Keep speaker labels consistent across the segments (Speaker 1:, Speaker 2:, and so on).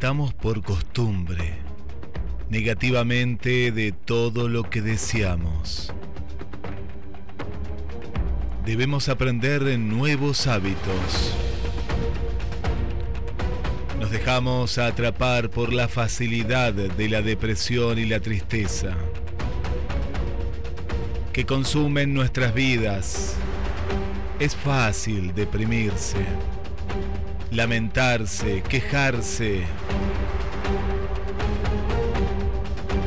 Speaker 1: Limitamos por costumbre, negativamente de todo lo que deseamos. Debemos aprender nuevos hábitos. Nos dejamos atrapar por la facilidad de la depresión y la tristeza que consumen nuestras vidas. Es fácil deprimirse lamentarse, quejarse.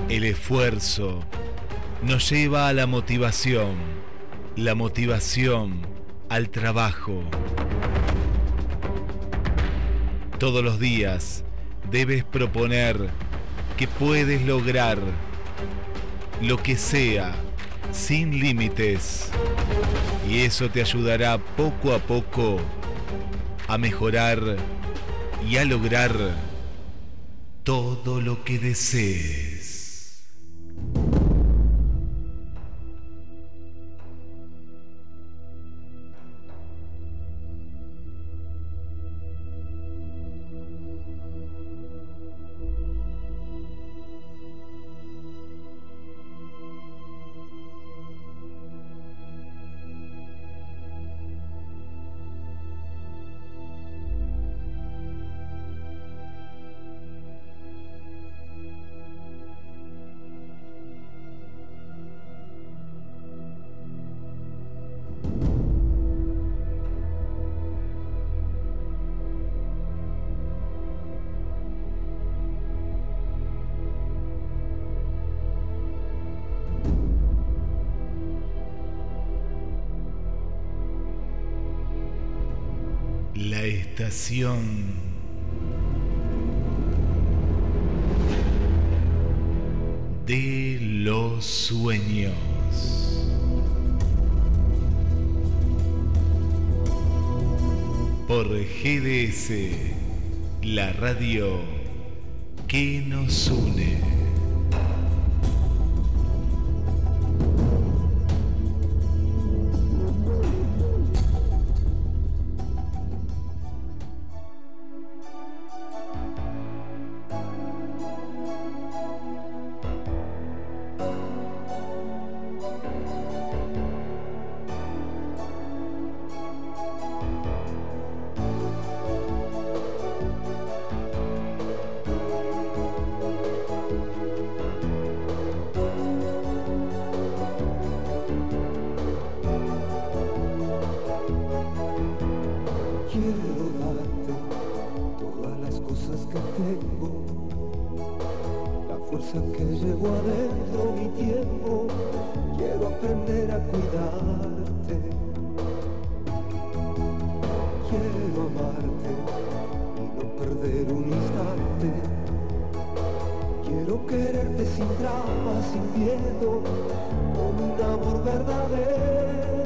Speaker 1: El esfuerzo nos lleva a la motivación, la motivación al trabajo. Todos los días debes proponer que puedes lograr lo que sea sin límites y eso te ayudará poco a poco a mejorar y a lograr todo lo que desees. De los sueños. Por GDS, la radio
Speaker 2: tengo, la fuerza que llevo adentro, mi tiempo, quiero aprender a cuidarte, quiero amarte y no perder un instante, quiero quererte sin trama, sin miedo, con un amor verdadero.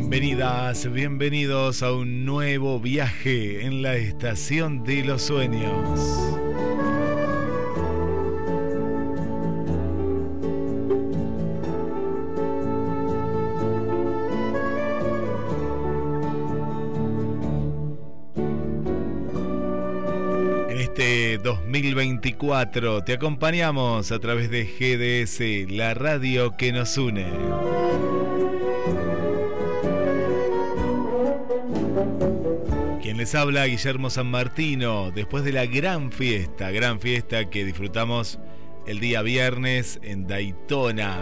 Speaker 1: Bienvenidas, bienvenidos a un nuevo viaje en la estación de los sueños. En este 2024 te acompañamos a través de GDS, la radio que nos une. Les habla, Guillermo San Martino, después de la gran fiesta, gran fiesta que disfrutamos el día viernes en Daytona,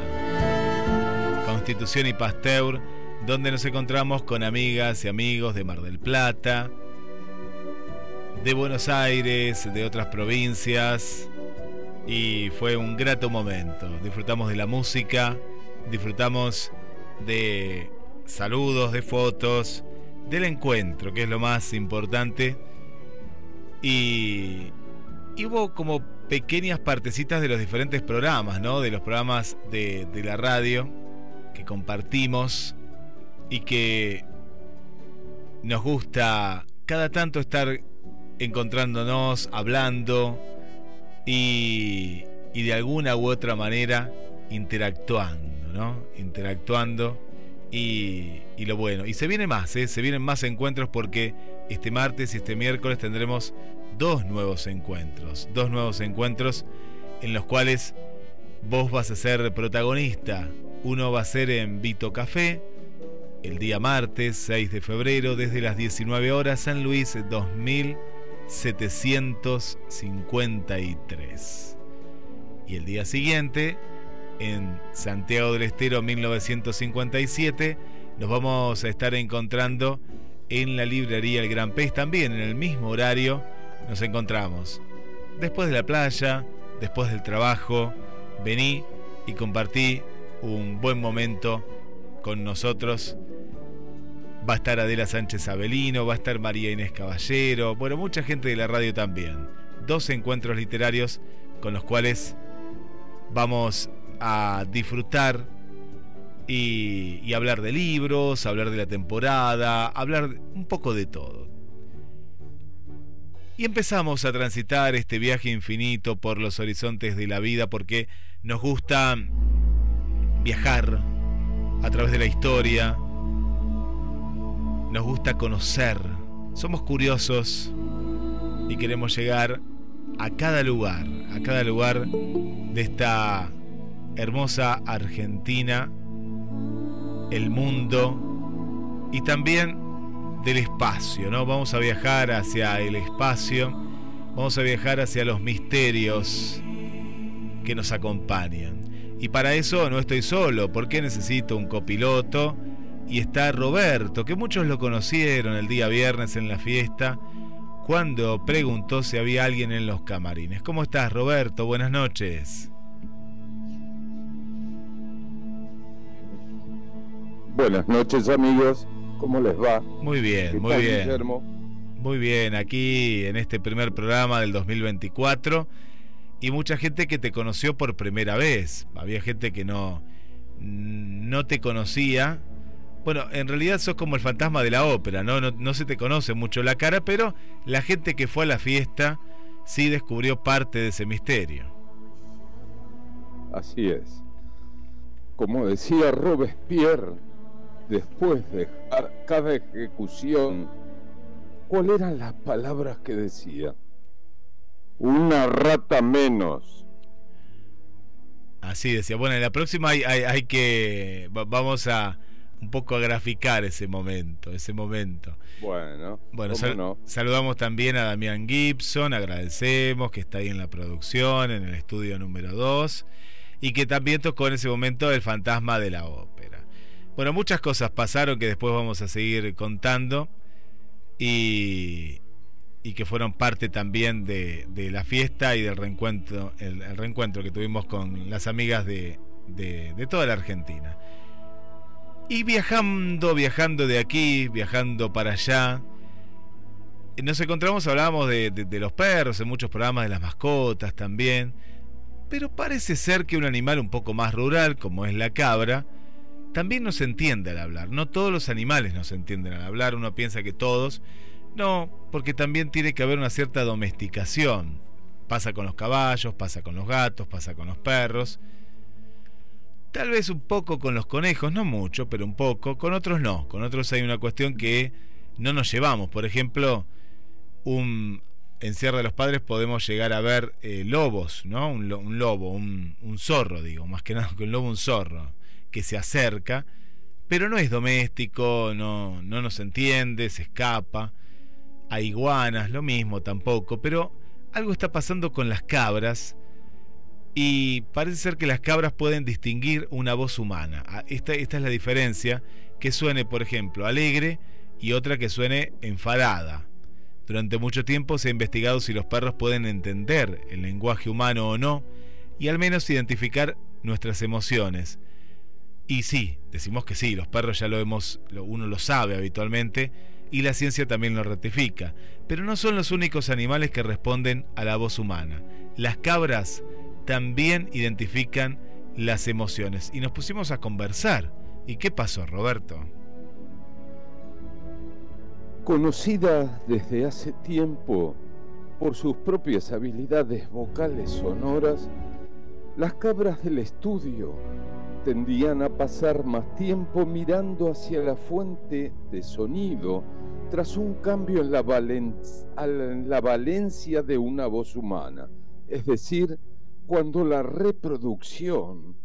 Speaker 1: Constitución y Pasteur, donde nos encontramos con amigas y amigos de Mar del Plata, de Buenos Aires, de otras provincias, y fue un grato momento. Disfrutamos de la música, disfrutamos de saludos, de fotos, del encuentro, que es lo más importante. Y, y hubo como pequeñas partecitas de los diferentes programas, ¿no? De los programas de, de la radio que compartimos y que nos gusta cada tanto estar encontrándonos, hablando y, y de alguna u otra manera interactuando, ¿no? Interactuando y, y lo bueno. Y se viene más, ¿eh? se vienen más encuentros porque este martes y este miércoles tendremos dos nuevos encuentros. Dos nuevos encuentros en los cuales vos vas a ser protagonista. Uno va a ser en Vito Café, el día martes 6 de febrero, desde las 19 horas, San Luis 2753. Y el día siguiente, en Santiago del Estero 1957, nos vamos a estar encontrando en la librería El Gran Pez, también en el mismo horario nos encontramos. Después de la playa, después del trabajo, vení y compartí un buen momento con nosotros. Va a estar Adela Sánchez Avelino, va a estar María Inés Caballero, bueno, mucha gente de la radio también. Dos encuentros literarios con los cuales vamos a disfrutar y, hablar de libros, hablar de la temporada, hablar un poco de todo. Y empezamos a transitar este viaje infinito por los horizontes de la vida porque nos gusta viajar a través de la historia, nos gusta conocer, somos curiosos y queremos llegar a cada lugar, a cada lugar de esta hermosa Argentina, el mundo y también del espacio, ¿no? Vamos a viajar hacia el espacio, vamos a viajar hacia los misterios que nos acompañan. Y para eso no estoy solo, porque necesito un copiloto. Y está Roberto, que muchos lo conocieron el día viernes en la fiesta, cuando preguntó si había alguien en los camarines. ¿Cómo estás, Roberto? Buenas noches.
Speaker 3: Buenas noches, amigos. ¿Cómo les va?
Speaker 1: Muy bien, muy bien. Muy bien, aquí en este primer programa del 2024 y mucha gente que te conoció por primera vez. Había gente que no no te conocía. Bueno, en realidad sos como el fantasma de la ópera, ¿no? No, no se te conoce mucho la cara, pero la gente que fue a la fiesta sí descubrió parte de ese misterio.
Speaker 3: Así es. Como decía Robespierre, después de cada ejecución, ¿cuáles eran las palabras que decía? Una rata menos.
Speaker 1: Así decía. Bueno, en la próxima hay, hay, que. Vamos a un poco a graficar ese momento, ese momento.
Speaker 3: Bueno,
Speaker 1: bueno saludamos también a Damián Gibson, agradecemos que está ahí en la producción, en el estudio número 2, y que también tocó en ese momento el fantasma de la ópera. Bueno, muchas cosas pasaron que después vamos a seguir contando y, que fueron parte también de, la fiesta y del reencuentro, el, reencuentro que tuvimos con las amigas de, toda la Argentina. Y viajando, viajando de aquí, viajando para allá, nos encontramos, hablábamos de, los perros, en muchos programas de las mascotas también, pero parece ser que un animal un poco más rural, como es la cabra, también nos entiende al hablar. No todos los animales nos entienden al hablar, uno piensa que todos. No, porque también tiene que haber una cierta domesticación. Pasa con los caballos, pasa con los gatos, pasa con los perros. Tal vez un poco con los conejos, no mucho, pero un poco. Con otros no. Con otros hay una cuestión que no nos llevamos. Por ejemplo, un, en Sierra de los Padres podemos llegar a ver eh, lobos, ¿no? Un, lobo, un, un, zorro, digo, más que nada que un lobo, un zorro que se acerca, pero no es doméstico, no, no nos entiende, se escapa. A iguanas, lo mismo tampoco, pero algo está pasando con las cabras y parece ser que las cabras pueden distinguir una voz humana. Ah, esta, esta es la diferencia, que suene, por ejemplo, alegre y otra que suene enfadada. Durante mucho tiempo se ha investigado si los perros pueden entender el lenguaje humano o no, y al menos identificar nuestras emociones. Y sí, decimos que sí, los perros ya lo hemos, uno lo sabe habitualmente y la ciencia también lo ratifica, pero no son los únicos animales que responden a la voz humana. Las cabras también identifican las emociones y nos pusimos a conversar. ¿Y qué pasó, Roberto?
Speaker 3: Conocida desde hace tiempo por sus propias habilidades vocales sonoras, las cabras del estudio tendían a pasar más tiempo mirando hacia la fuente de sonido tras un cambio en la, valencia de una voz humana, es decir, cuando la reproducción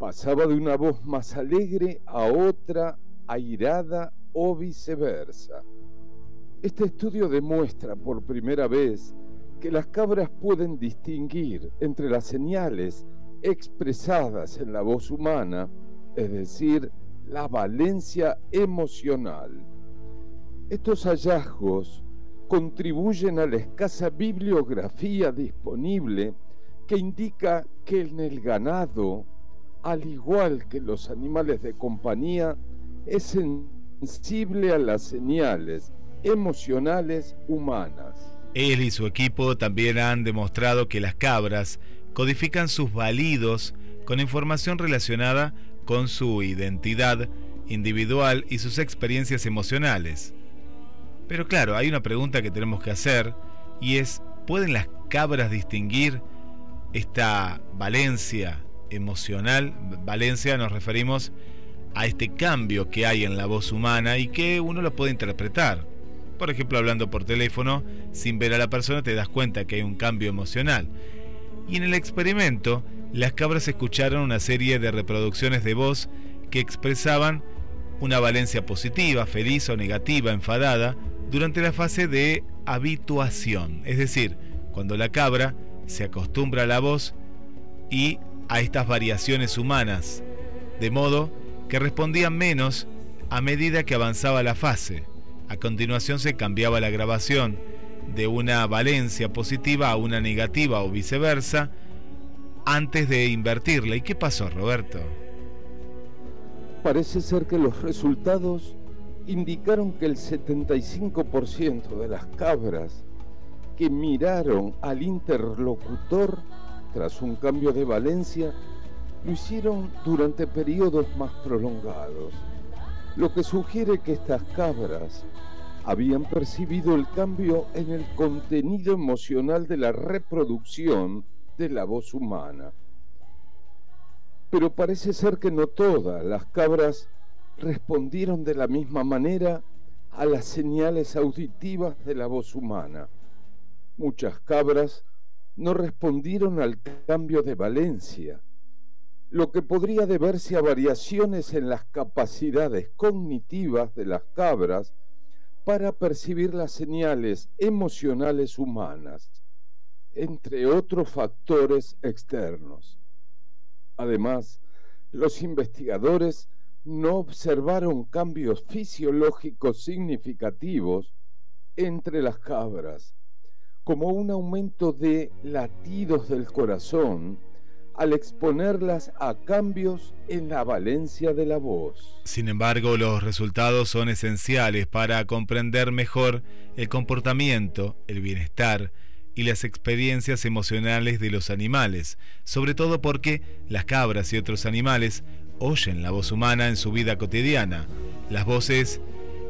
Speaker 3: pasaba de una voz más alegre a otra airada o viceversa. Este estudio demuestra por primera vez que las cabras pueden distinguir entre las señales expresadas en la voz humana, es decir, la valencia emocional. Estos hallazgos contribuyen a la escasa bibliografía disponible que indica que en el ganado, al igual que los animales de compañía, es sensible a las señales emocionales humanas.
Speaker 1: Él y su equipo también han demostrado que las cabras codifican sus balidos con información relacionada con su identidad individual y sus experiencias emocionales. Pero claro, hay una pregunta que tenemos que hacer y es, ¿pueden las cabras distinguir esta valencia emocional? Valencia nos referimos a este cambio que hay en la voz humana y que uno lo puede interpretar. Por ejemplo, hablando por teléfono, sin ver a la persona te das cuenta que hay un cambio emocional. Y en el experimento, las cabras escucharon una serie de reproducciones de voz que expresaban una valencia positiva, feliz o negativa, enfadada, durante la fase de habituación, es decir, cuando la cabra se acostumbra a la voz y a estas variaciones humanas, de modo que respondían menos a medida que avanzaba la fase. A continuación se cambiaba la grabación de una valencia positiva a una negativa o viceversa antes de invertirla. ¿Y qué pasó, Roberto?
Speaker 3: Parece ser que los resultados indicaron que el 75% de las cabras que miraron al interlocutor tras un cambio de valencia lo hicieron durante periodos más prolongados, lo que sugiere que estas cabras habían percibido el cambio en el contenido emocional de la reproducción de la voz humana. Pero parece ser que no todas las cabras respondieron de la misma manera a las señales auditivas de la voz humana. Muchas cabras no respondieron al cambio de valencia, lo que podría deberse a variaciones en las capacidades cognitivas de las cabras para percibir las señales emocionales humanas, entre otros factores externos. Además, los investigadores no observaron cambios fisiológicos significativos entre las cabras, como un aumento de latidos del corazón al exponerlas a cambios en la valencia de la voz.
Speaker 1: Sin embargo, los resultados son esenciales para comprender mejor el comportamiento, el bienestar y las experiencias emocionales de los animales, sobre todo porque las cabras y otros animales oyen la voz humana en su vida cotidiana. Las voces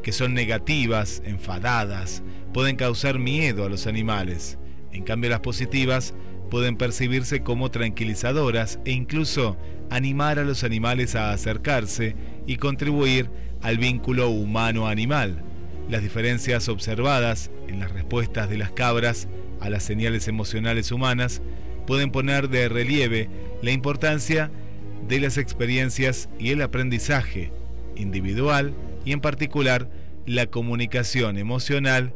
Speaker 1: que son negativas, enfadadas, pueden causar miedo a los animales. En cambio, las positivas pueden percibirse como tranquilizadoras e incluso animar a los animales a acercarse y contribuir al vínculo humano-animal. Las diferencias observadas en las respuestas de las cabras a las señales emocionales humanas pueden poner de relieve la importancia de las experiencias y el aprendizaje individual y en particular la comunicación emocional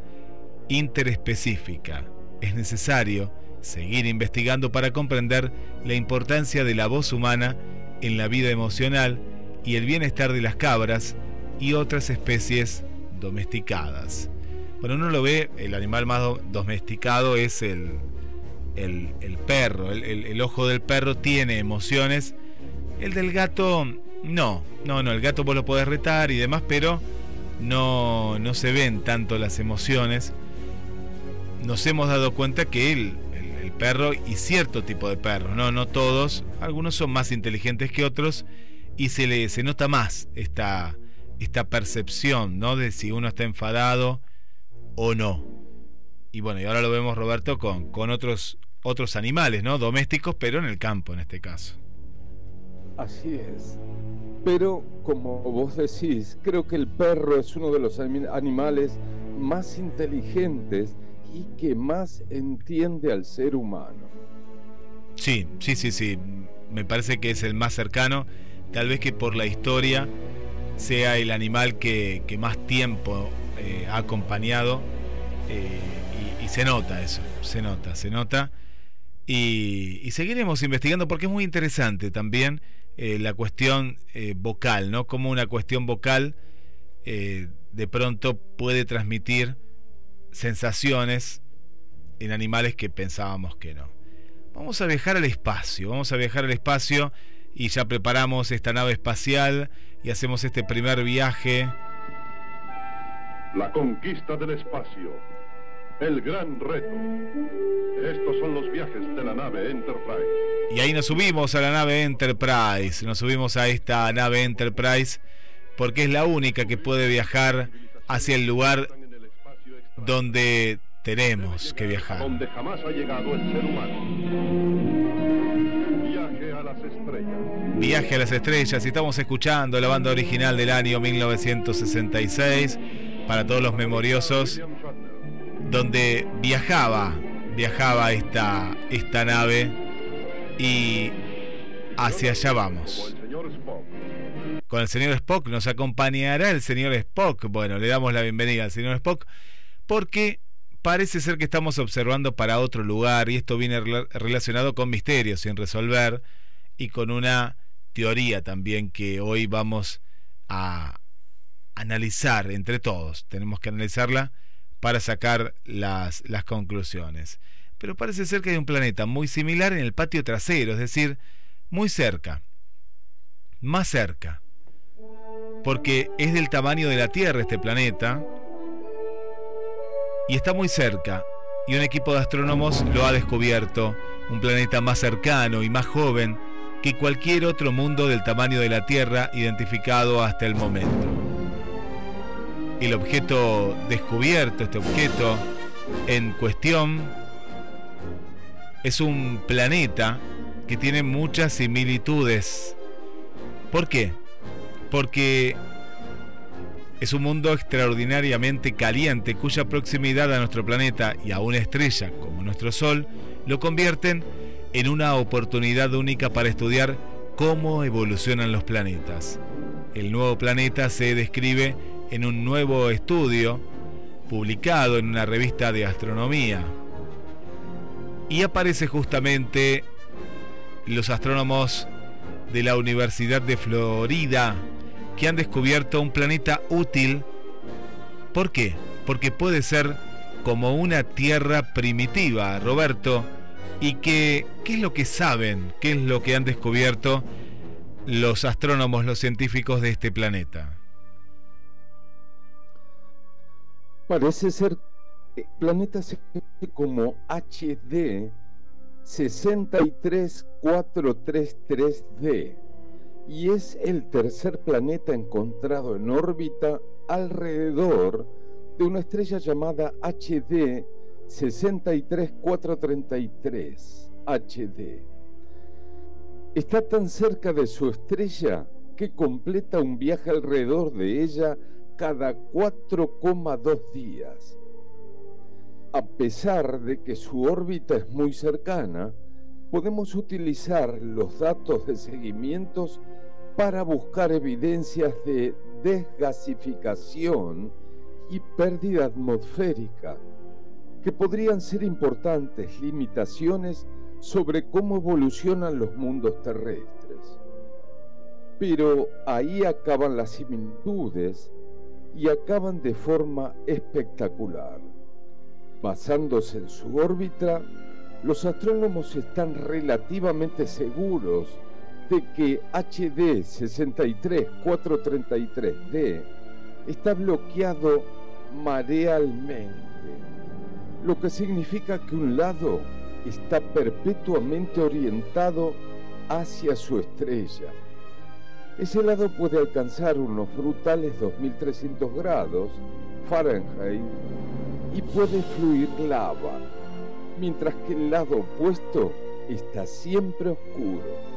Speaker 1: interespecífica. Es necesario seguir investigando para comprender la importancia de la voz humana en la vida emocional y el bienestar de las cabras y otras especies domesticadas. Bueno, uno lo ve, el animal más domesticado es el, el, perro, el ojo del perro tiene emociones el del gato, no, no, no, el gato vos lo podés retar y demás, pero no, no se ven tanto las emociones. Nos hemos dado cuenta que el, perro y cierto tipo de perros, no, no todos, algunos son más inteligentes que otros y se le se nota más esta, esta percepción, ¿no? De si uno está enfadado o no. Y bueno, y ahora lo vemos Roberto con, con otros, otros animales, ¿no? Domésticos, pero en el campo en este caso.
Speaker 3: Así es. Pero como vos decís, creo que el perro es uno de los animales más inteligentes y que más entiende al ser humano.
Speaker 1: Sí, sí, sí, sí. Me parece que es el más cercano. Tal vez que por la historia sea el animal que, más tiempo eh, ha acompañado. Eh, y, se nota eso, se nota, se nota. Y, seguiremos investigando porque es muy interesante también eh, la cuestión vocal, ¿no? Como una cuestión vocal de pronto puede transmitir sensaciones en animales que pensábamos que no. Vamos a viajar al espacio, vamos a viajar al espacio y ya preparamos esta nave espacial y hacemos este primer viaje.
Speaker 4: La conquista del espacio. El gran reto. Estos son los viajes de la nave Enterprise.
Speaker 1: Y ahí nos subimos a la nave Enterprise. Nos subimos a esta nave Enterprise porque es la única que puede viajar hacia el lugar donde tenemos que viajar.
Speaker 4: Donde jamás ha llegado el ser humano. Viaje a las estrellas.
Speaker 1: Viaje a las estrellas. Y estamos escuchando la banda original del año 1966 para todos los memoriosos, donde viajaba, viajaba esta, esta nave y hacia allá vamos. Con el señor Spock nos acompañará el señor Spock. Bueno, le damos la bienvenida al señor Spock porque parece ser que estamos observando para otro lugar y esto viene rela- relacionado con misterios sin resolver y con una teoría también que hoy vamos a analizar entre todos. Tenemos que analizarla para sacar las, las conclusiones. Pero parece ser que hay un planeta muy similar en el patio trasero, es decir, muy cerca, más cerca, porque es del tamaño de la Tierra este planeta y está muy cerca. Y un equipo de astrónomos lo ha descubierto, un planeta más cercano y más joven que cualquier otro mundo del tamaño de la Tierra identificado hasta el momento. El objeto descubierto, este objeto en cuestión, es un planeta que tiene muchas similitudes. ¿Por qué? Porque es un mundo extraordinariamente caliente cuya proximidad a nuestro planeta y a una estrella como nuestro Sol lo convierten en una oportunidad única para estudiar cómo evolucionan los planetas. El nuevo planeta se describe en un nuevo estudio publicado en una revista de astronomía. Y aparece justamente los astrónomos de la Universidad de Florida que han descubierto un planeta útil. ¿Por qué? Porque puede ser como una Tierra primitiva, Roberto. ¿Y que, qué es lo que saben? ¿Qué es lo que han descubierto los astrónomos, los científicos de este planeta?
Speaker 3: Parece ser que el planeta se como HD 63433D y es el tercer planeta encontrado en órbita alrededor de una estrella llamada HD 63433 HD. Está tan cerca de su estrella que completa un viaje alrededor de ella cada 4,2 días. A pesar de que su órbita es muy cercana, podemos utilizar los datos de seguimientos para buscar evidencias de desgasificación y pérdida atmosférica, que podrían ser importantes limitaciones sobre cómo evolucionan los mundos terrestres. Pero ahí acaban las similitudes y acaban de forma espectacular. Basándose en su órbita, los astrónomos están relativamente seguros de que HD 63433D está bloqueado marealmente, lo que significa que un lado está perpetuamente orientado hacia su estrella. Ese lado puede alcanzar unos brutales 2300 grados Fahrenheit y puede fluir lava, mientras que el lado opuesto está siempre oscuro.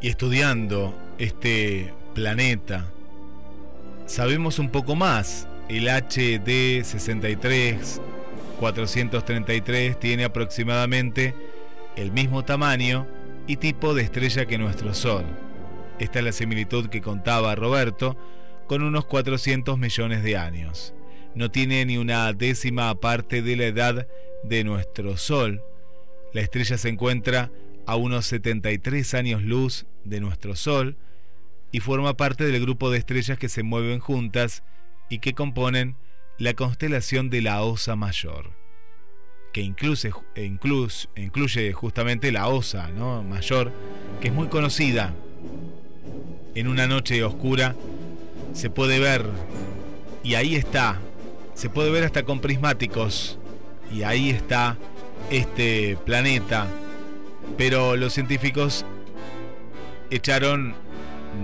Speaker 1: Y estudiando este planeta, sabemos un poco más. El HD 63 433 tiene aproximadamente el mismo tamaño y tipo de estrella que nuestro Sol. Esta es la similitud que contaba Roberto con unos 400 millones de años. No tiene ni una décima parte de la edad de nuestro Sol. La estrella se encuentra a unos 73 años luz de nuestro Sol y forma parte del grupo de estrellas que se mueven juntas y que componen la constelación de la Osa Mayor, que incluye, incluye justamente la Osa. Mayor, que es muy conocida. En una noche oscura se puede ver, y ahí está, se puede ver hasta con prismáticos. Y ahí está este planeta. Pero los científicos echaron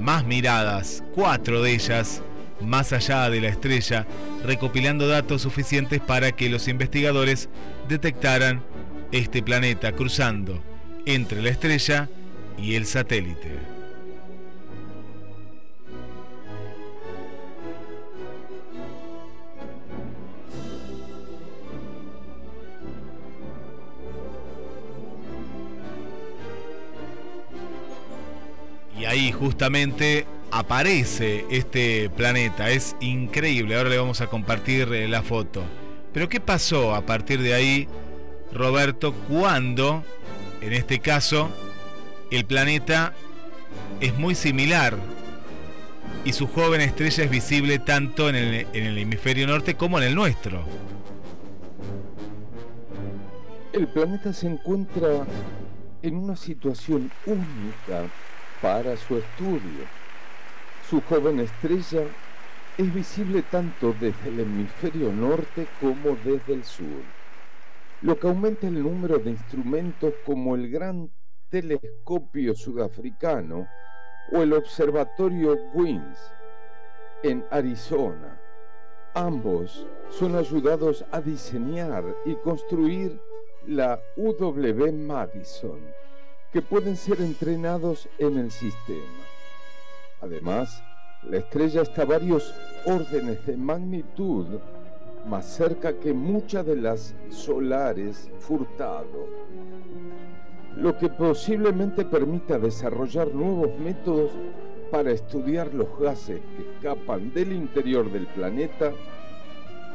Speaker 1: más miradas, cuatro de ellas, más allá de la estrella, recopilando datos suficientes para que los investigadores detectaran este planeta cruzando entre la estrella y el satélite. Ahí justamente aparece este planeta. Es increíble. Ahora le vamos a compartir eh, la foto. Pero ¿qué pasó a partir de ahí, Roberto, cuando, en este caso, el planeta es muy similar y su joven estrella es visible tanto en el, en el hemisferio norte como en el nuestro?
Speaker 3: El planeta se encuentra en una situación única para su estudio. Su joven estrella es visible tanto desde el hemisferio norte como desde el sur, lo que aumenta el número de instrumentos como el Gran Telescopio Sudafricano o el Observatorio Queens en Arizona. Ambos son ayudados a diseñar y construir la UW Madison que pueden ser entrenados en el sistema. Además, la estrella está a varios órdenes de magnitud más cerca que muchas de las solares Furtado, lo que posiblemente permita desarrollar nuevos métodos para estudiar los gases que escapan del interior del planeta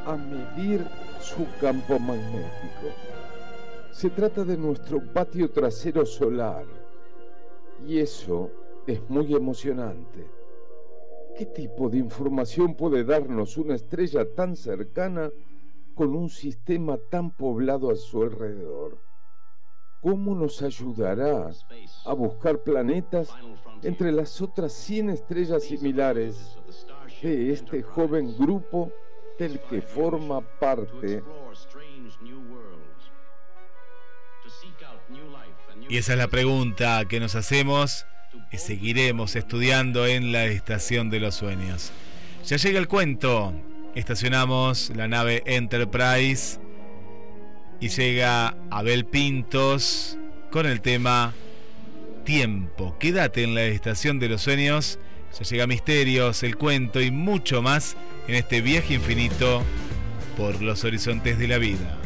Speaker 3: a medir su campo magnético. Se trata de nuestro patio trasero solar y eso es muy emocionante. ¿Qué tipo de información puede darnos una estrella tan cercana con un sistema tan poblado a su alrededor? ¿Cómo nos ayudará a buscar planetas entre las otras 100 estrellas similares de este joven grupo del que forma parte
Speaker 1: Y esa es la pregunta que nos hacemos y seguiremos estudiando en la Estación de los Sueños. Ya llega el cuento. Estacionamos la nave Enterprise y llega Abel Pintos con el tema Tiempo. Quédate en la Estación de los Sueños. Ya llega Misterios, el cuento y mucho más en este viaje infinito por los horizontes de
Speaker 5: la
Speaker 6: vida.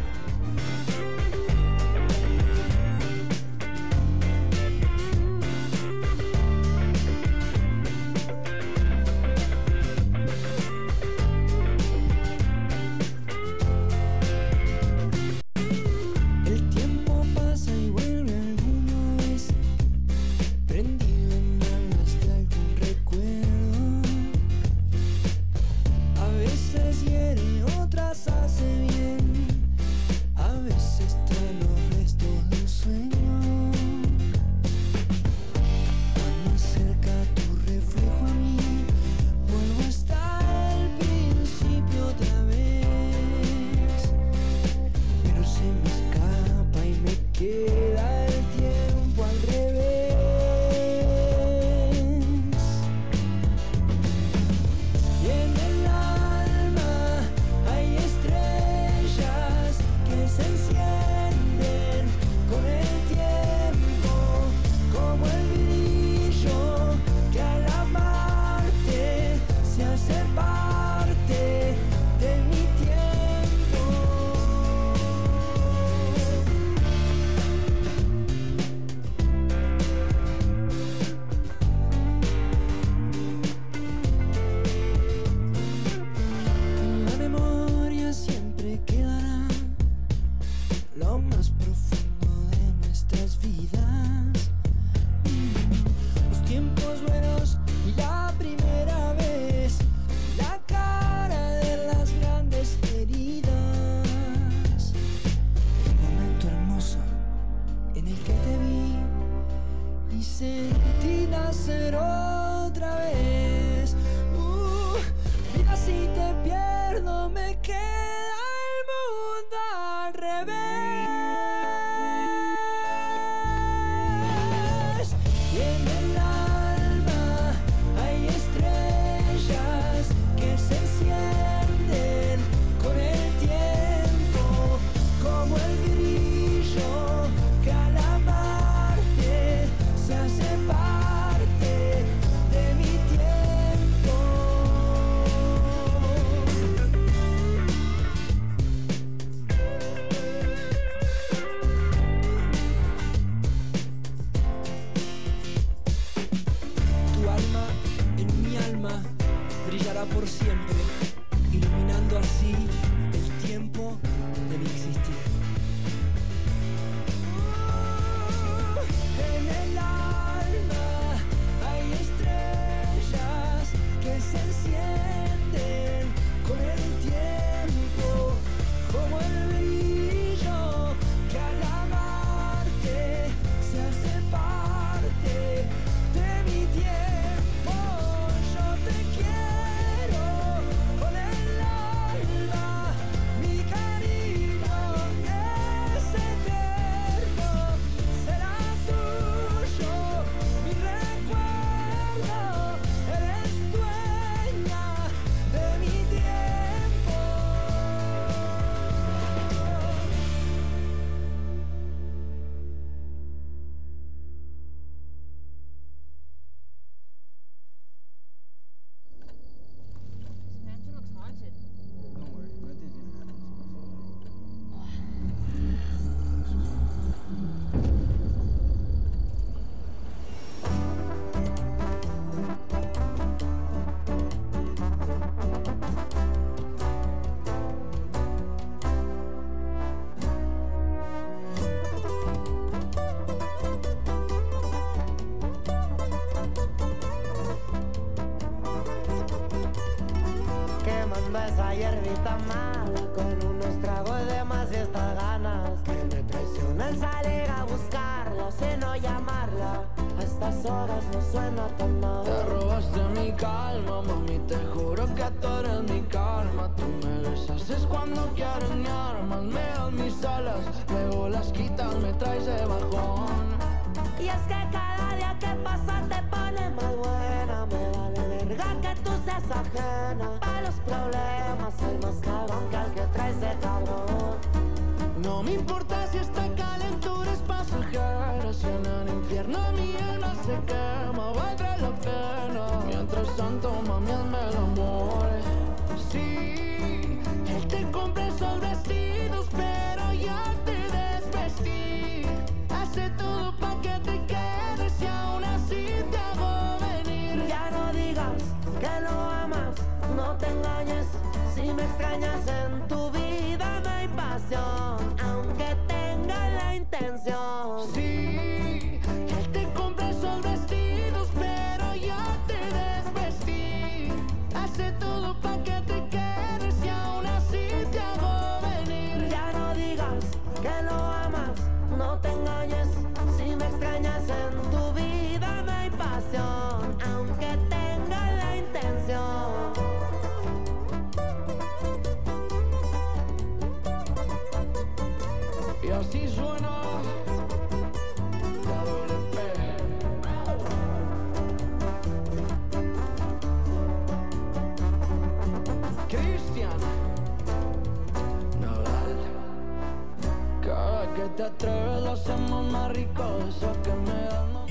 Speaker 5: I
Speaker 1: said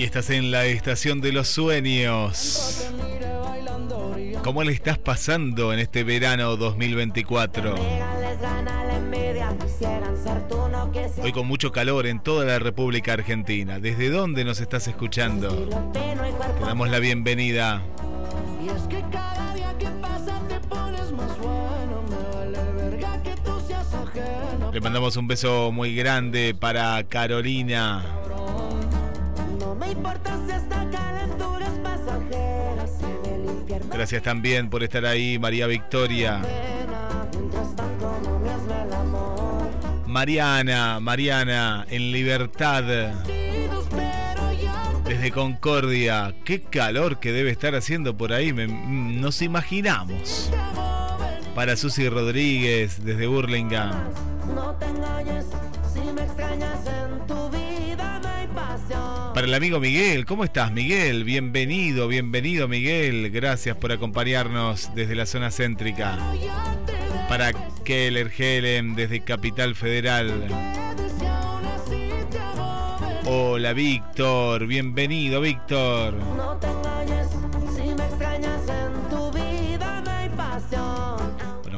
Speaker 1: estás en la estación de los sueños. ¿Cómo le estás pasando en este verano 2024? Hoy con mucho calor en toda la República Argentina. ¿Desde dónde nos estás escuchando? Te damos la bienvenida. Le mandamos un beso muy grande para Carolina. Gracias también por estar ahí, María Victoria. Mariana, Mariana, en libertad. Desde Concordia, qué calor que debe estar haciendo por ahí, Me, nos imaginamos. Para Susi Rodríguez, desde Burlingame.
Speaker 6: No te engañes, si me extrañas en tu vida no hay pasión
Speaker 1: para el amigo Miguel. ¿Cómo estás, Miguel? Bienvenido, bienvenido, Miguel. Gracias por acompañarnos desde la zona céntrica. Para Keller Helen desde Capital Federal. Hola, Víctor. Bienvenido, Víctor.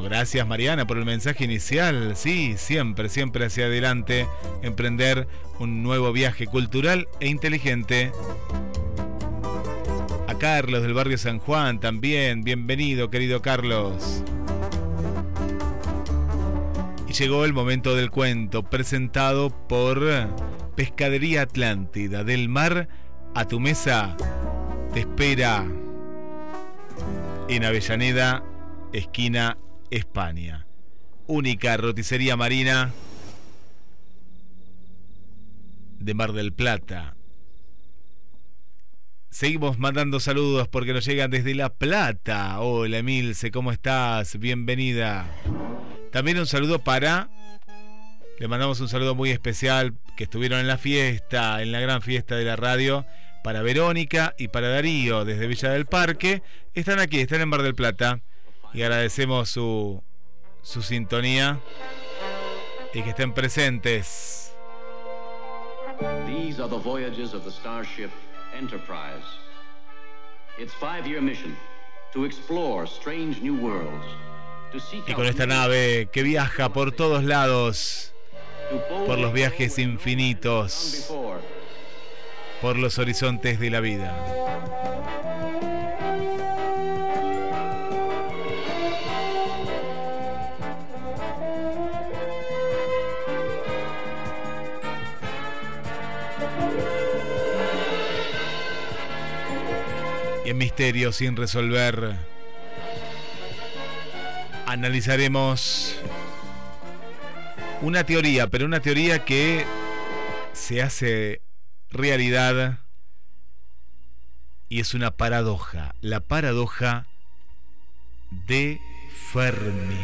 Speaker 1: gracias Mariana por el mensaje inicial. Sí, siempre, siempre hacia adelante, emprender un nuevo viaje cultural e inteligente. A Carlos del barrio San Juan también, bienvenido querido Carlos. Y llegó el momento del cuento, presentado por Pescadería Atlántida, del mar a tu mesa. Te espera en Avellaneda, esquina España. Única roticería marina de Mar del Plata. Seguimos mandando saludos porque nos llegan desde La Plata. Hola Emilce, ¿cómo estás? Bienvenida. También un saludo para... Le mandamos un saludo muy especial que estuvieron en la fiesta, en la gran fiesta de la radio, para Verónica y para Darío desde Villa del Parque. Están aquí, están en Mar del Plata y agradecemos su, su sintonía y que estén presentes.
Speaker 7: These are the voyages of the Starship Enterprise. Its five-year mission to explore strange new worlds. To seek
Speaker 1: Y con esta nave que viaja por todos lados, por los viajes infinitos, por los horizontes de la vida. En misterio sin resolver, analizaremos una teoría, pero una teoría que se hace realidad y es una paradoja, la paradoja de Fermi.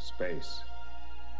Speaker 8: Space,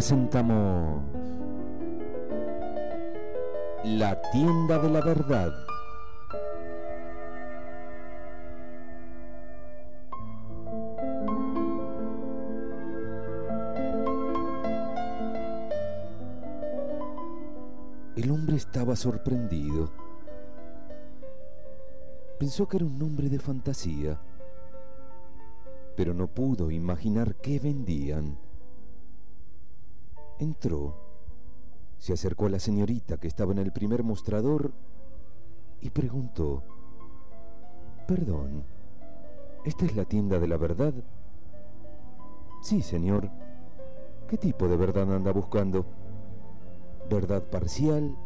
Speaker 9: Presentamos La tienda de la verdad. El hombre estaba sorprendido. Pensó que era un nombre de fantasía, pero no pudo imaginar qué vendían. Entró, se acercó a la señorita que estaba en el primer mostrador y preguntó, Perdón, ¿esta es la tienda de la verdad? Sí, señor. ¿Qué tipo de verdad anda buscando? ¿Verdad parcial?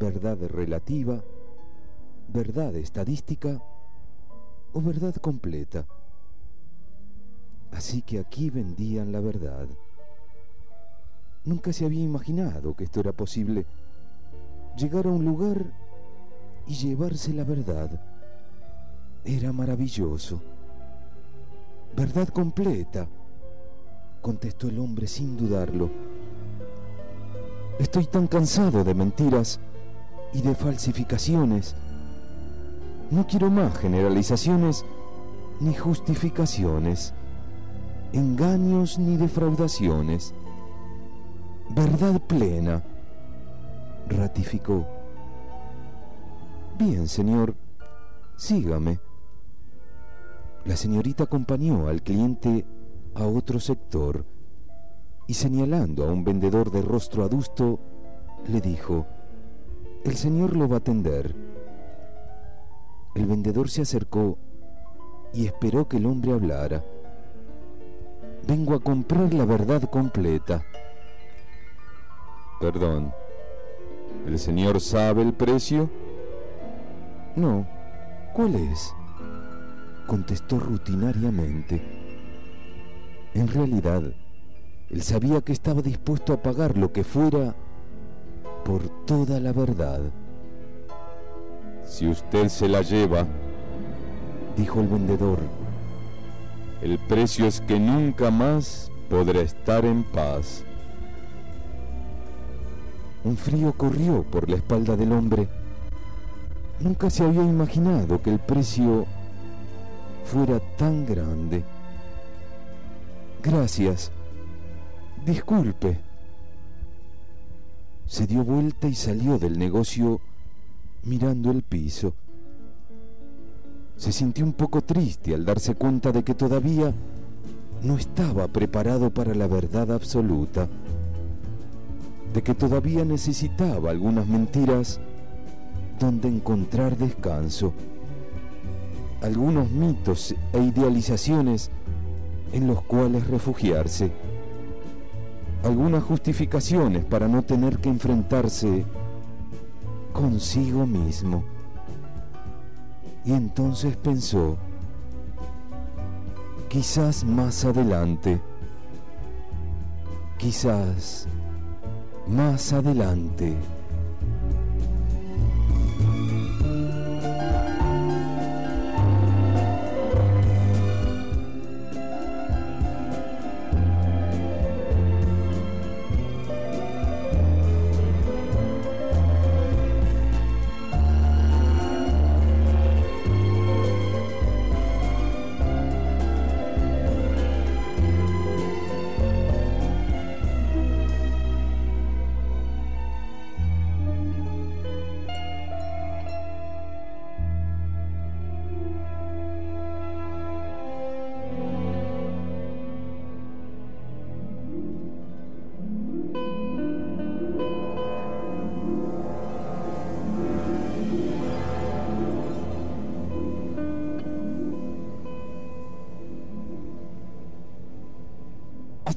Speaker 9: ¿Verdad relativa? ¿Verdad estadística? ¿O verdad completa? Así que aquí vendían la verdad. Nunca se había imaginado que esto era posible. Llegar a un lugar y llevarse la verdad. Era maravilloso. Verdad completa, contestó el hombre sin dudarlo. Estoy tan cansado de mentiras y de falsificaciones. No quiero más generalizaciones ni justificaciones, engaños ni defraudaciones. Verdad plena, ratificó. Bien, señor, sígame. La señorita acompañó al cliente a otro sector y señalando a un vendedor de rostro adusto, le dijo, el señor lo va a atender. El vendedor se acercó y esperó que el hombre hablara. Vengo a comprar la verdad completa. Perdón, ¿el señor sabe el precio? No. ¿Cuál es? Contestó rutinariamente. En realidad, él sabía que estaba dispuesto a pagar lo que fuera por toda la verdad. Si usted se la lleva, dijo el vendedor, El precio es que nunca más podrá estar en paz. Un frío corrió por la espalda del hombre. Nunca se había imaginado que el precio fuera tan grande. Gracias. Disculpe. Se dio vuelta y salió del negocio mirando el piso. Se sintió un poco triste al darse cuenta de que todavía no estaba preparado para la verdad absoluta, de que todavía necesitaba algunas mentiras donde encontrar descanso, algunos mitos e idealizaciones en los cuales refugiarse, algunas justificaciones para no tener que enfrentarse consigo mismo. Y entonces pensó, quizás más adelante, quizás más adelante.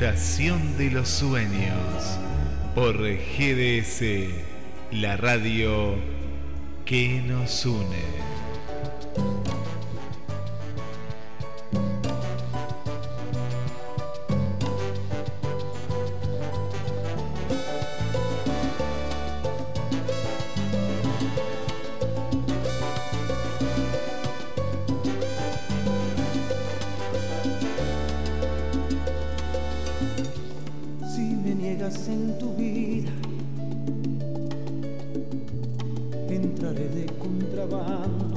Speaker 1: De los Sueños por GDS, la radio que nos une.
Speaker 10: De contrabando.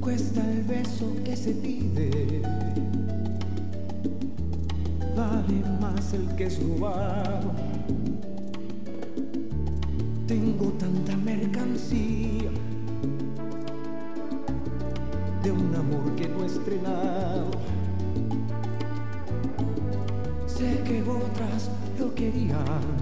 Speaker 10: Cuesta el beso que se pide, vale más el que es. Tengo tanta mercancía de un amor que no estrenado. Sé que otras lo querían.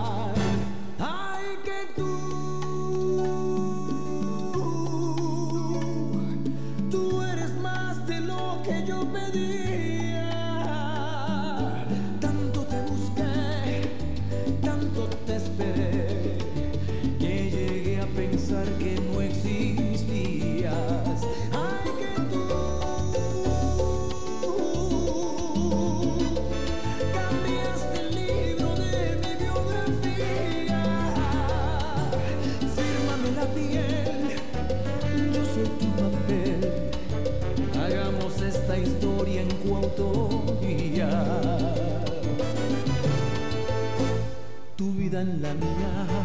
Speaker 10: Tu vida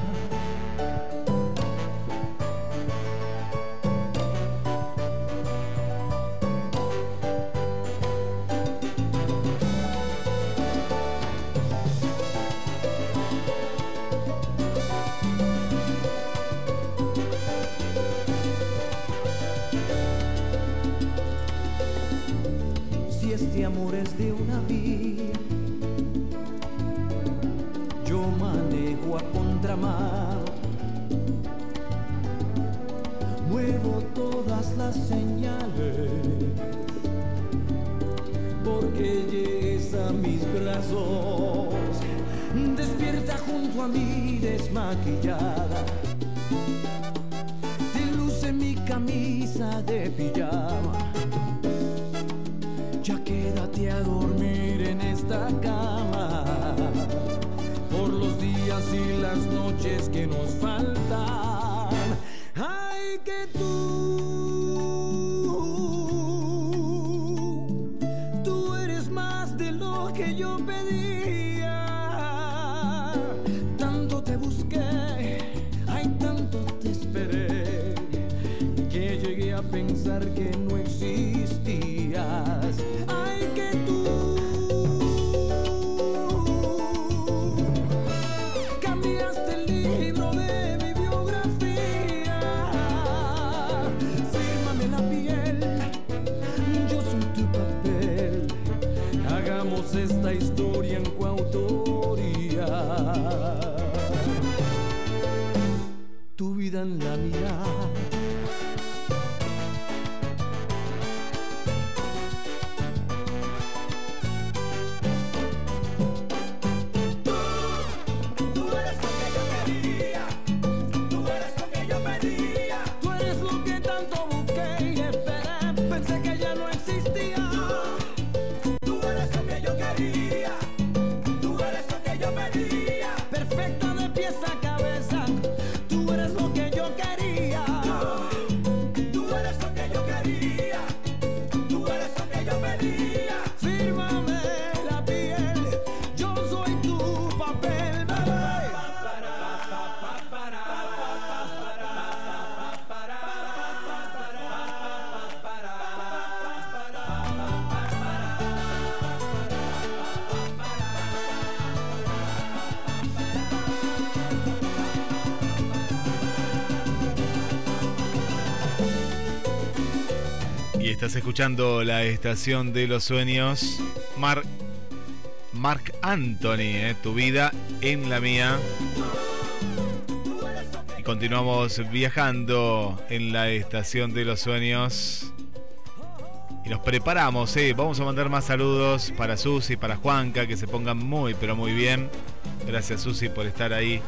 Speaker 10: señales, porque llegues a mis brazos, despierta junto a mí desmaquillada. Te luce mi camisa de pijama
Speaker 1: estás escuchando la estación de los sueños. Mar Mark Anthony, eh, tu vida en la mía. Y continuamos viajando en la estación de los sueños. Y nos preparamos, eh. vamos a mandar más saludos para Susi, para Juanca, que se pongan muy, pero muy bien. Gracias Susi por estar ahí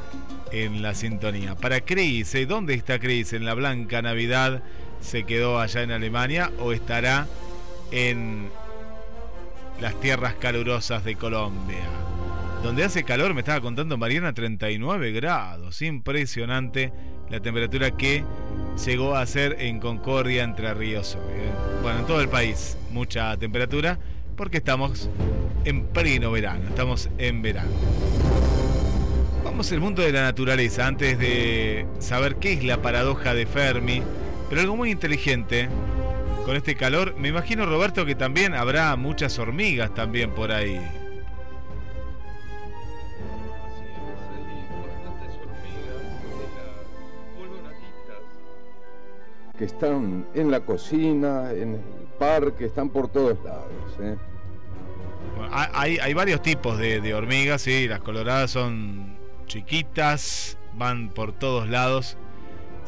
Speaker 1: en la sintonía. Para Cris, eh, ¿dónde está Cris? ¿En la Blanca Navidad? ¿Se quedó allá en Alemania o estará en las tierras calurosas de Colombia? Donde hace calor, me estaba contando Mariana, 39 grados. Impresionante la temperatura que llegó a ser en Concordia, Entre Ríos. ¿eh? Bueno, en todo el país, mucha temperatura porque estamos en pleno verano, estamos en verano. Vamos al mundo de la naturaleza antes de saber qué es la paradoja de Fermi, pero algo muy inteligente con este calor. Me imagino, Roberto, que también habrá muchas hormigas también por ahí.
Speaker 3: que están en la cocina, en el parque, están por todos lados. ¿eh?
Speaker 1: Bueno, hay, hay varios tipos de, de hormigas, sí, las coloradas son chiquitas, van por todos lados.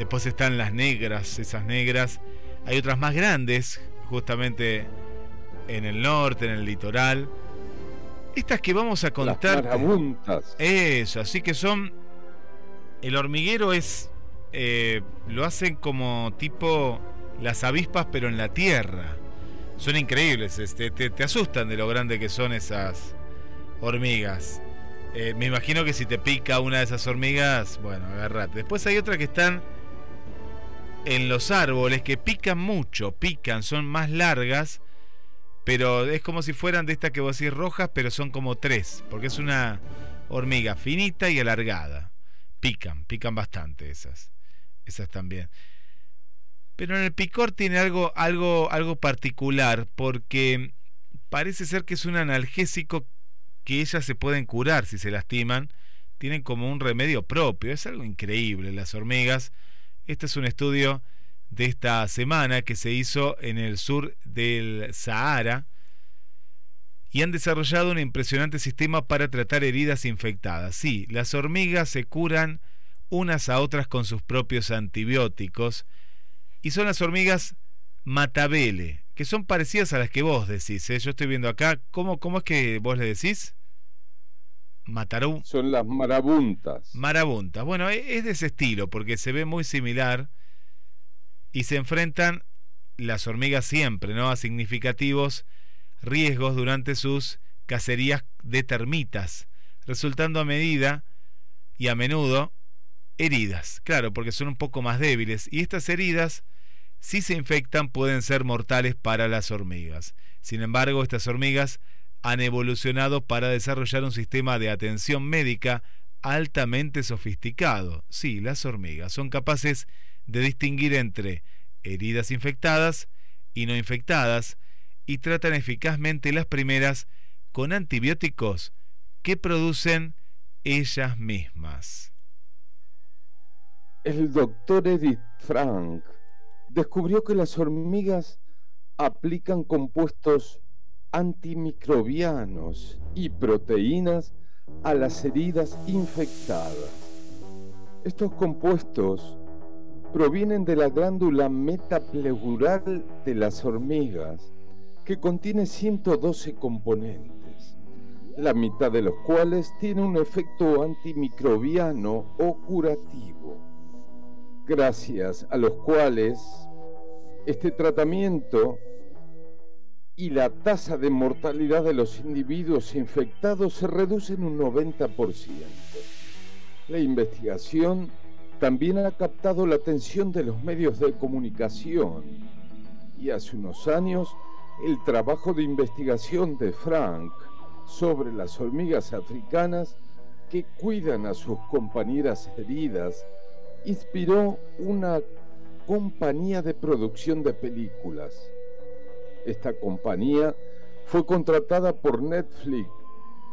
Speaker 1: Después están las negras, esas negras. Hay otras más grandes, justamente en el norte, en el litoral. Estas que vamos a contar.
Speaker 3: marabuntas.
Speaker 1: Eso, así que son. El hormiguero es. eh, lo hacen como tipo las avispas, pero en la tierra. Son increíbles, este, te, te asustan de lo grande que son esas hormigas. Eh, me imagino que si te pica una de esas hormigas, bueno, agarrate. Después hay otras que están en los árboles que pican mucho, pican, son más largas, pero es como si fueran de estas que vos decís rojas, pero son como tres, porque es una hormiga finita y alargada. Pican, pican bastante esas. Esas también. Pero en el picor tiene algo, algo, algo particular, porque parece ser que es un analgésico que ellas se pueden curar si se lastiman. Tienen como un remedio propio. Es algo increíble las hormigas. Este es un estudio de esta semana que se hizo en el sur del Sahara. y han desarrollado un impresionante sistema para tratar heridas infectadas. Sí, las hormigas se curan unas a otras con sus propios antibióticos y son las hormigas matabele, que son parecidas a las que vos decís. ¿eh? Yo estoy viendo acá, ¿cómo, ¿cómo es que vos le decís? Matarú.
Speaker 3: Son las marabuntas.
Speaker 1: Marabuntas. Bueno, e, es de ese estilo, porque se ve muy similar y se enfrentan las hormigas siempre, ¿no? A significativos riesgos durante sus cacerías de termitas, resultando a medida y a menudo heridas, claro, porque son un poco más débiles, y estas heridas, si se infectan, pueden ser mortales para las hormigas. Sin embargo, estas hormigas han evolucionado para desarrollar un sistema de atención médica altamente sofisticado. Sí, las hormigas son capaces de distinguir entre heridas infectadas y no infectadas y tratan eficazmente las primeras con antibióticos que producen ellas mismas.
Speaker 3: El doctor Edith Frank descubrió que las hormigas aplican compuestos antimicrobianos y proteínas a las heridas infectadas. Estos compuestos provienen de la glándula metapleural de las hormigas, que contiene 112 componentes, la mitad de los cuales tiene un efecto antimicrobiano o curativo, gracias a los cuales este tratamiento y la tasa de mortalidad de los individuos infectados se reduce en un 90%. La investigación también ha captado la atención de los medios de comunicación y hace unos años el trabajo de investigación de Frank sobre las hormigas africanas que cuidan a sus compañeras heridas inspiró una compañía de producción de películas. Esta compañía fue contratada por Netflix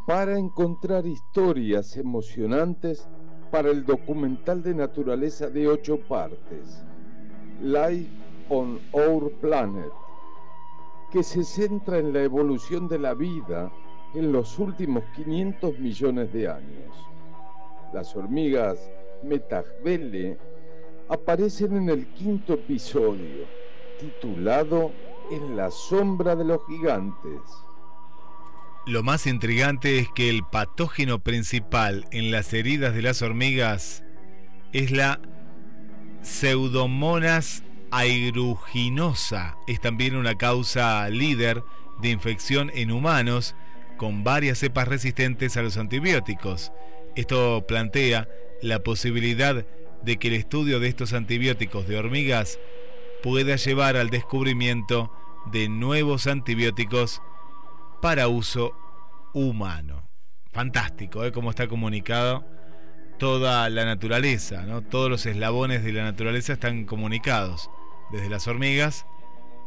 Speaker 3: para encontrar historias emocionantes para el documental de naturaleza de ocho partes, Life on Our Planet, que se centra en la evolución de la vida en los últimos 500 millones de años. Las hormigas Metagvele aparecen en el quinto episodio, titulado En la sombra de los gigantes.
Speaker 1: Lo más intrigante es que el patógeno principal en las heridas de las hormigas es la Pseudomonas aeruginosa. Es también una causa líder de infección en humanos con varias cepas resistentes a los antibióticos. Esto plantea la posibilidad de que el estudio de estos antibióticos de hormigas pueda llevar al descubrimiento de nuevos antibióticos para uso humano. Fantástico, ¿eh? Cómo está comunicado toda la naturaleza, ¿no? Todos los eslabones de la naturaleza están comunicados, desde las hormigas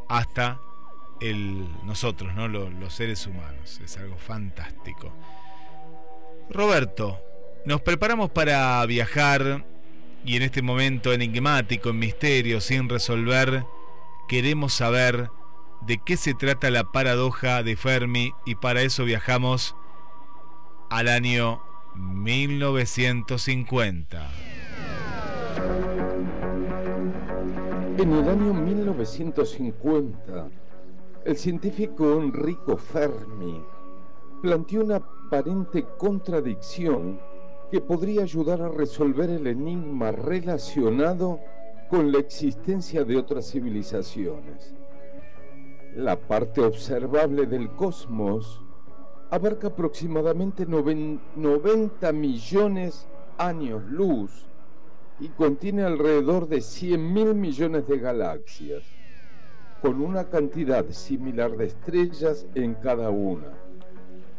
Speaker 1: hasta el, nosotros, ¿no? Los, los seres humanos. Es algo fantástico. Roberto, nos preparamos para viajar y en este momento enigmático, en misterio, sin resolver, queremos saber de qué se trata la paradoja de Fermi y para eso viajamos al año 1950.
Speaker 3: En el año 1950, el científico Enrico Fermi planteó una aparente contradicción que podría ayudar a resolver el enigma relacionado con la existencia de otras civilizaciones. La parte observable del cosmos abarca aproximadamente 90 millones años luz y contiene alrededor de 100 mil millones de galaxias, con una cantidad similar de estrellas en cada una.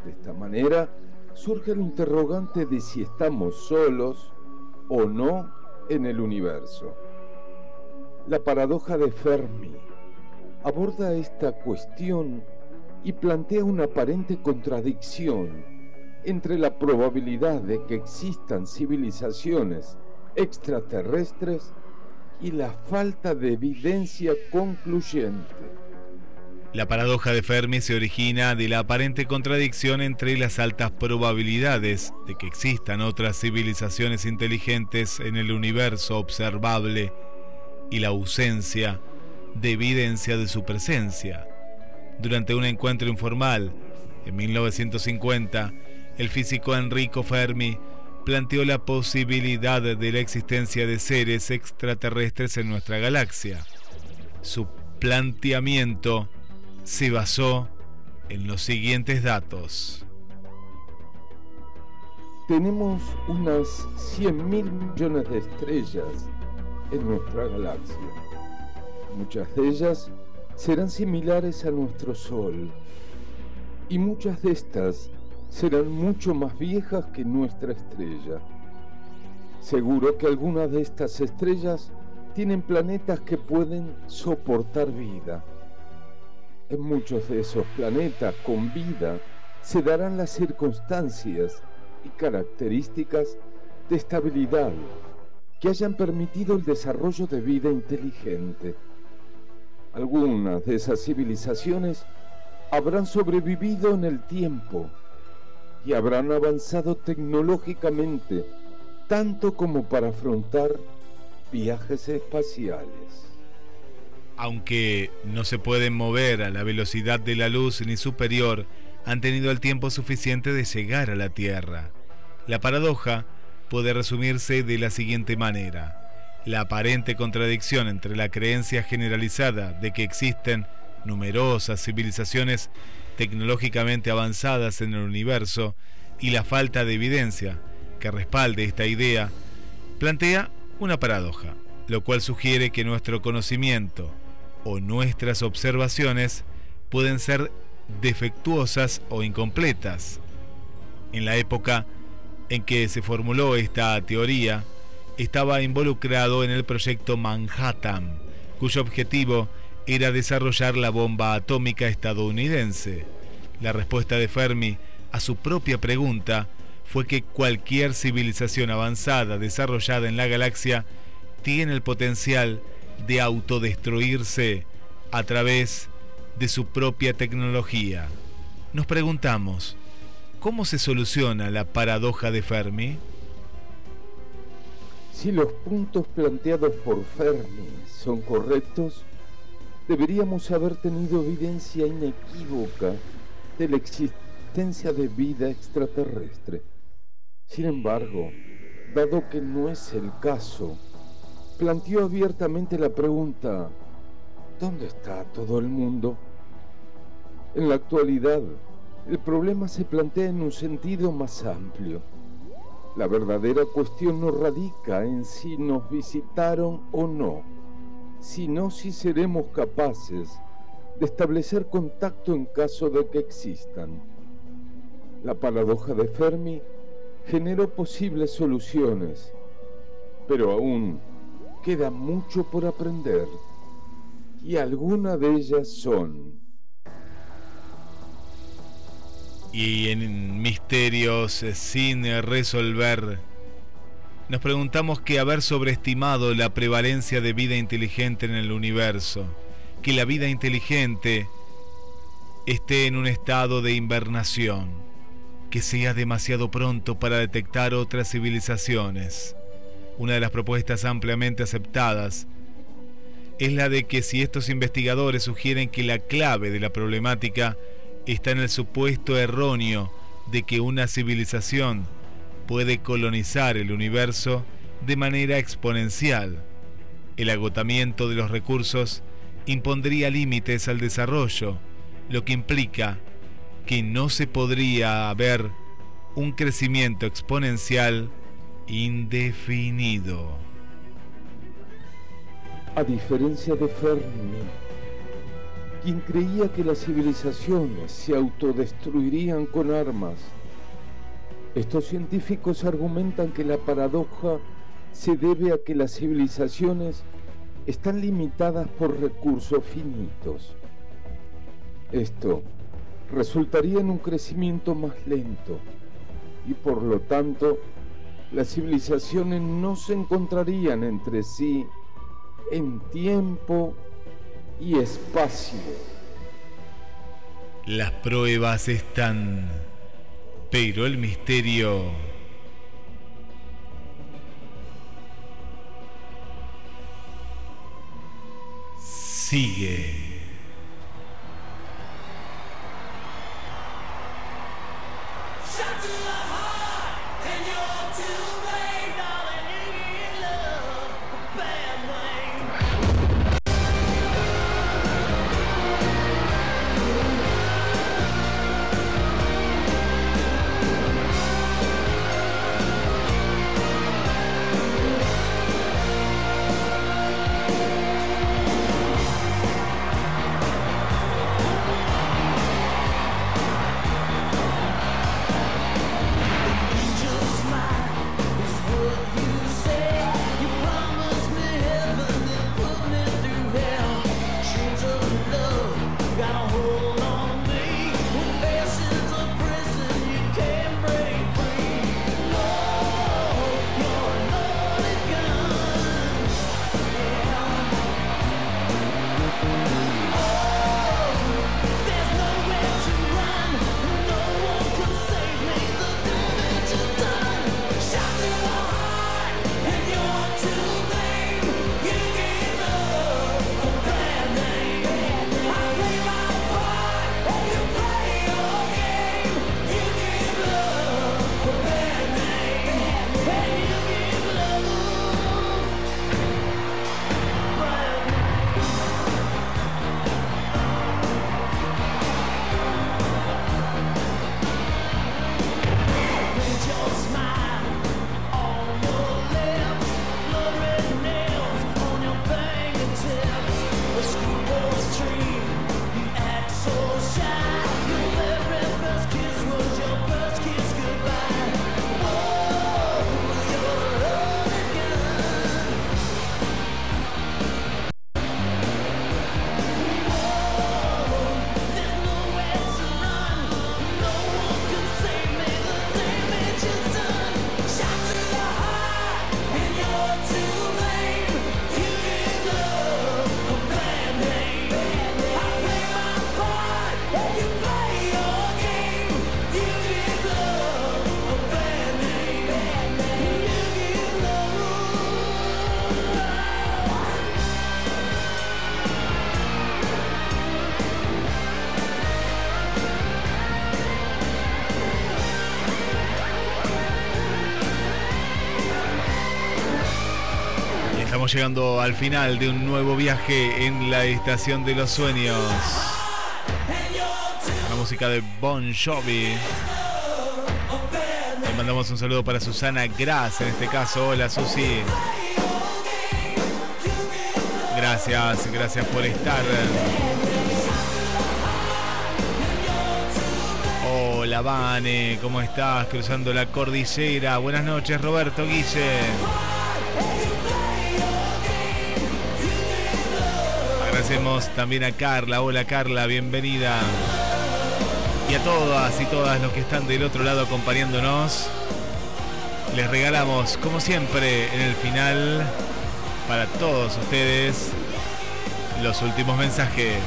Speaker 3: De esta manera, surge el interrogante de si estamos solos o no en el universo. La paradoja de Fermi aborda esta cuestión y plantea una aparente contradicción entre la probabilidad de que existan civilizaciones extraterrestres y la falta de evidencia concluyente.
Speaker 1: La paradoja de Fermi se origina de la aparente contradicción entre las altas probabilidades de que existan otras civilizaciones inteligentes en el universo observable y la ausencia de evidencia de su presencia. Durante un encuentro informal, en 1950, el físico Enrico Fermi planteó la posibilidad de la existencia de seres extraterrestres en nuestra galaxia. Su planteamiento se basó en los siguientes datos.
Speaker 3: Tenemos unas 100 mil millones de estrellas en nuestra galaxia. Muchas de ellas serán similares a nuestro Sol y muchas de estas serán mucho más viejas que nuestra estrella. Seguro que algunas de estas estrellas tienen planetas que pueden soportar vida. En muchos de esos planetas con vida se darán las circunstancias y características de estabilidad que hayan permitido el desarrollo de vida inteligente. Algunas de esas civilizaciones habrán sobrevivido en el tiempo y habrán avanzado tecnológicamente tanto como para afrontar viajes espaciales.
Speaker 1: Aunque no se pueden mover a la velocidad de la luz ni superior, han tenido el tiempo suficiente de llegar a la Tierra. La paradoja puede resumirse de la siguiente manera. La aparente contradicción entre la creencia generalizada de que existen numerosas civilizaciones tecnológicamente avanzadas en el universo y la falta de evidencia que respalde esta idea, plantea una paradoja, lo cual sugiere que nuestro conocimiento o nuestras observaciones pueden ser defectuosas o incompletas. En la época en que se formuló esta teoría, estaba involucrado en el proyecto Manhattan, cuyo objetivo era desarrollar la bomba atómica estadounidense. La respuesta de Fermi a su propia pregunta fue que cualquier civilización avanzada desarrollada en la galaxia tiene el potencial de autodestruirse a través de su propia tecnología. Nos preguntamos, ¿cómo se soluciona la paradoja de Fermi?
Speaker 3: Si los puntos planteados por Fermi son correctos, deberíamos haber tenido evidencia inequívoca de la existencia de vida extraterrestre. Sin embargo, dado que no es el caso, planteó abiertamente la pregunta, ¿dónde está todo el mundo? En la actualidad, el problema se plantea en un sentido más amplio. La verdadera cuestión no radica en si nos visitaron o no, sino si seremos capaces de establecer contacto en caso de que existan. La paradoja de Fermi generó posibles soluciones, pero aún queda mucho por aprender y algunas de ellas son
Speaker 1: Y en misterios sin resolver, nos preguntamos que haber sobreestimado la prevalencia de vida inteligente en el universo, que la vida inteligente esté en un estado de invernación, que sea demasiado pronto para detectar otras civilizaciones. Una de las propuestas ampliamente aceptadas es la de que si estos investigadores sugieren que la clave de la problemática está en el supuesto erróneo de que una civilización puede colonizar el universo de manera exponencial. El agotamiento de los recursos impondría límites al desarrollo, lo que implica que no se podría haber un crecimiento exponencial indefinido.
Speaker 3: A diferencia de Fermi, quien creía que las civilizaciones se autodestruirían con armas, estos científicos argumentan que la paradoja se debe a que las civilizaciones están limitadas por recursos finitos. Esto resultaría en un crecimiento más lento y por lo tanto las civilizaciones no se encontrarían entre sí en tiempo y espacio.
Speaker 11: Las pruebas están, pero el misterio sigue. Estamos llegando al final de un nuevo viaje en la estación de los sueños. La música de Bon Jovi. Le mandamos un saludo para Susana Gras, en este caso. Hola Susi. Gracias, gracias por estar. Hola Vane, ¿cómo estás? Cruzando la cordillera. Buenas noches Roberto Guille. También a Carla. Hola Carla, bienvenida. Y a todas y todas los que están del otro lado acompañándonos. Les regalamos, como siempre, en el final, para todos ustedes, los últimos mensajes.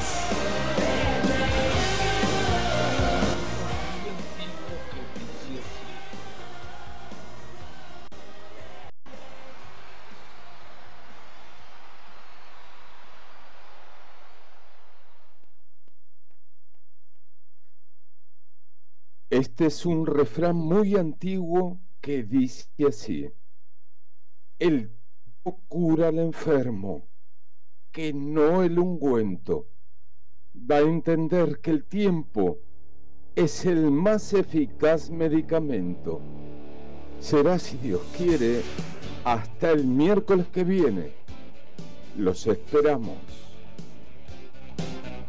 Speaker 3: Este es un refrán muy antiguo que dice así. El cura al enfermo, que no el ungüento. Da a entender que el tiempo es el más eficaz medicamento. Será, si Dios quiere, hasta el miércoles que viene. Los esperamos.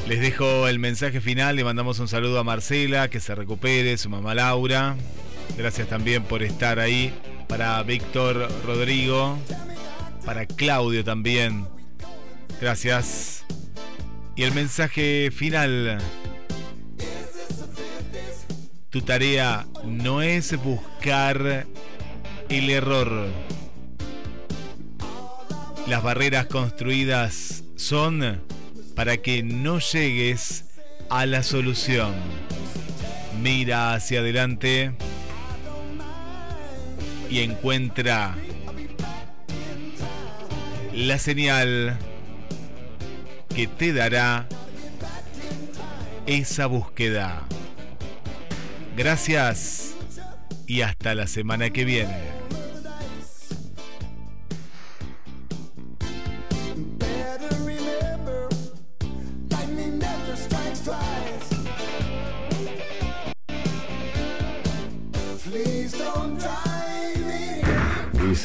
Speaker 11: Les dejo el mensaje final, le mandamos un saludo a Marcela, que se recupere, su mamá Laura. Gracias también por estar ahí. Para Víctor Rodrigo, para Claudio también. Gracias. Y el mensaje final. Tu tarea no es buscar el error. Las barreras construidas son para que no llegues
Speaker 1: a la solución. Mira hacia adelante y encuentra la señal que te dará esa búsqueda. Gracias y hasta la semana que viene.